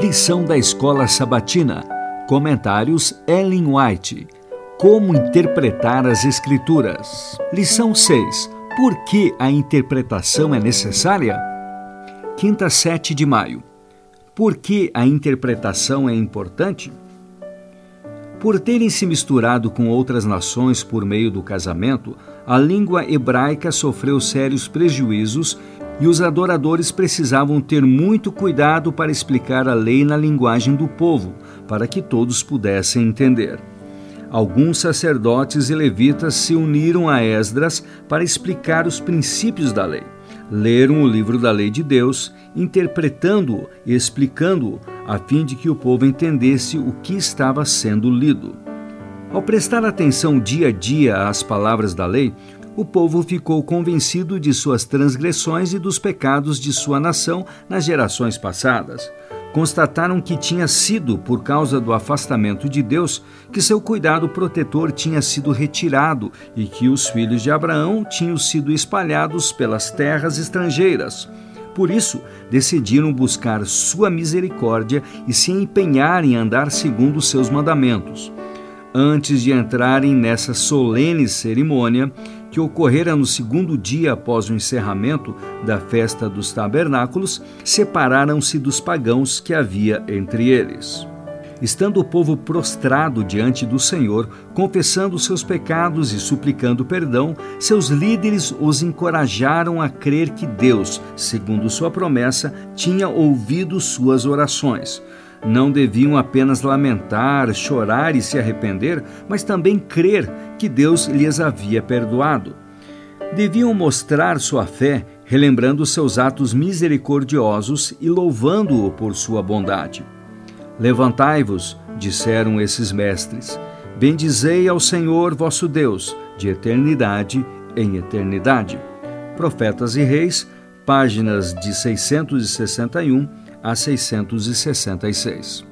Lição da Escola Sabatina. Comentários Ellen White. Como interpretar as Escrituras. Lição 6. Por que a interpretação é necessária? Quinta, 7 de maio. Por que a interpretação é importante? Por terem se misturado com outras nações por meio do casamento, a língua hebraica sofreu sérios prejuízos e os adoradores precisavam ter muito cuidado para explicar a lei na linguagem do povo, para que todos pudessem entender. Alguns sacerdotes e levitas se uniram a Esdras para explicar os princípios da lei. Leram o livro da lei de Deus, interpretando-o e explicando-o, a fim de que o povo entendesse o que estava sendo lido. Ao prestar atenção dia a dia às palavras da lei, o povo ficou convencido de suas transgressões e dos pecados de sua nação nas gerações passadas. Constataram que tinha sido por causa do afastamento de Deus que seu cuidado protetor tinha sido retirado e que os filhos de Abraão tinham sido espalhados pelas terras estrangeiras. Por isso, decidiram buscar sua misericórdia e se empenhar em andar segundo seus mandamentos. Antes de entrarem nessa solene cerimônia, que ocorrera no segundo dia após o encerramento da festa dos tabernáculos, separaram-se dos pagãos que havia entre eles. Estando o povo prostrado diante do Senhor, confessando seus pecados e suplicando perdão, seus líderes os encorajaram a crer que Deus, segundo sua promessa, tinha ouvido suas orações não deviam apenas lamentar, chorar e se arrepender, mas também crer que Deus lhes havia perdoado. Deviam mostrar sua fé, relembrando seus atos misericordiosos e louvando-o por sua bondade. Levantai-vos, disseram esses mestres, bendizei ao Senhor vosso Deus, de eternidade em eternidade. Profetas e Reis, páginas de 661 a 666.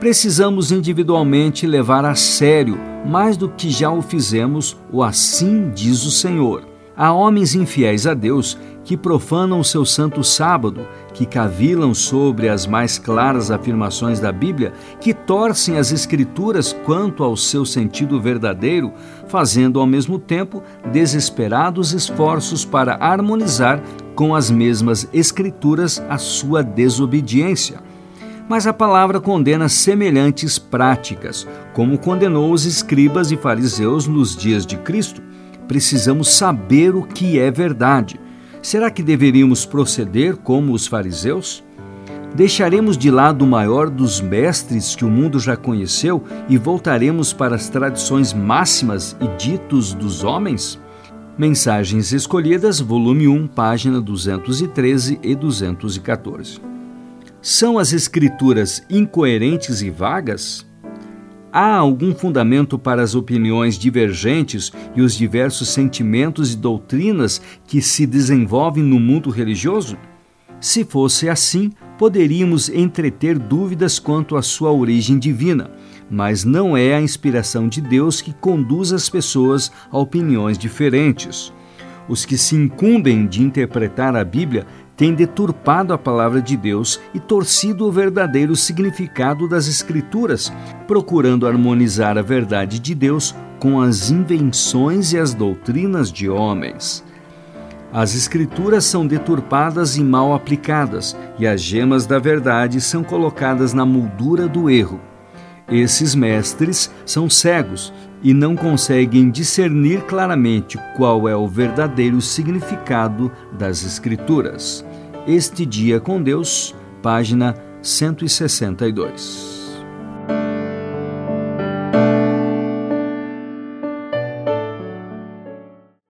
Precisamos individualmente levar a sério, mais do que já o fizemos, o assim diz o Senhor. Há homens infiéis a Deus que profanam o seu santo sábado, que cavilam sobre as mais claras afirmações da Bíblia, que torcem as Escrituras quanto ao seu sentido verdadeiro, fazendo ao mesmo tempo desesperados esforços para harmonizar com as mesmas Escrituras a sua desobediência. Mas a palavra condena semelhantes práticas, como condenou os escribas e fariseus nos dias de Cristo. Precisamos saber o que é verdade. Será que deveríamos proceder como os fariseus? Deixaremos de lado o maior dos mestres que o mundo já conheceu e voltaremos para as tradições máximas e ditos dos homens? Mensagens Escolhidas, volume 1, página 213 e 214. São as escrituras incoerentes e vagas? Há algum fundamento para as opiniões divergentes e os diversos sentimentos e doutrinas que se desenvolvem no mundo religioso? Se fosse assim, poderíamos entreter dúvidas quanto à sua origem divina mas não é a inspiração de Deus que conduz as pessoas a opiniões diferentes. Os que se incumbem de interpretar a Bíblia têm deturpado a palavra de Deus e torcido o verdadeiro significado das Escrituras, procurando harmonizar a verdade de Deus com as invenções e as doutrinas de homens. As Escrituras são deturpadas e mal aplicadas, e as gemas da verdade são colocadas na moldura do erro. Esses mestres são cegos e não conseguem discernir claramente qual é o verdadeiro significado das Escrituras. Este Dia com Deus, página 162.